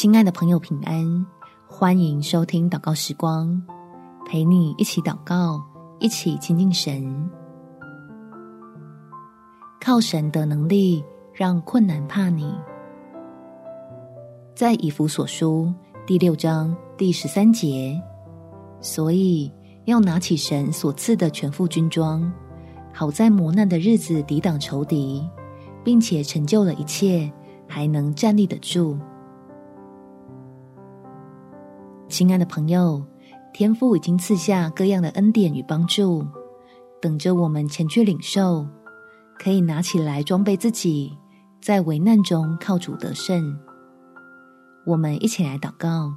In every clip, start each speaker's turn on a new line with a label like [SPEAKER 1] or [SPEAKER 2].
[SPEAKER 1] 亲爱的朋友，平安！欢迎收听祷告时光，陪你一起祷告，一起亲近神。靠神的能力，让困难怕你。在以弗所书第六章第十三节，所以要拿起神所赐的全副军装，好在磨难的日子抵挡仇敌，并且成就了一切，还能站立得住。亲爱的朋友，天父已经赐下各样的恩典与帮助，等着我们前去领受，可以拿起来装备自己，在危难中靠主得胜。我们一起来祷告：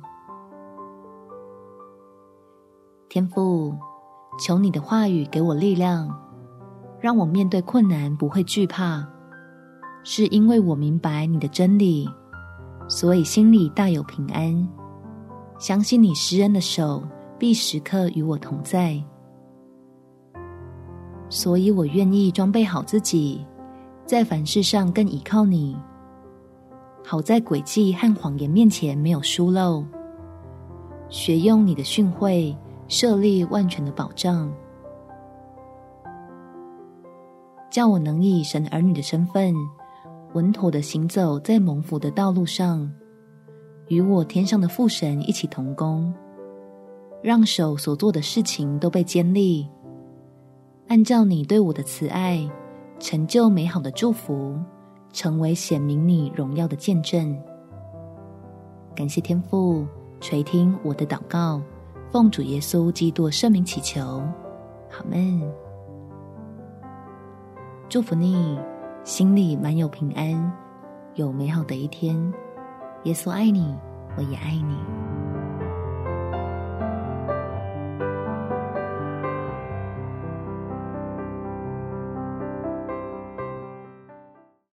[SPEAKER 1] 天父，求你的话语给我力量，让我面对困难不会惧怕，是因为我明白你的真理，所以心里大有平安。相信你施恩的手必时刻与我同在，所以我愿意装备好自己，在凡事上更倚靠你，好在诡计和谎言面前没有疏漏，学用你的训诲设立万全的保障，叫我能以神儿女的身份，稳妥的行走在蒙福的道路上。与我天上的父神一起同工，让手所做的事情都被坚立，按照你对我的慈爱，成就美好的祝福，成为显明你荣耀的见证。感谢天父垂听我的祷告，奉主耶稣基督圣名祈求，阿们。祝福你，心里满有平安，有美好的一天。耶稣爱你，我也爱你。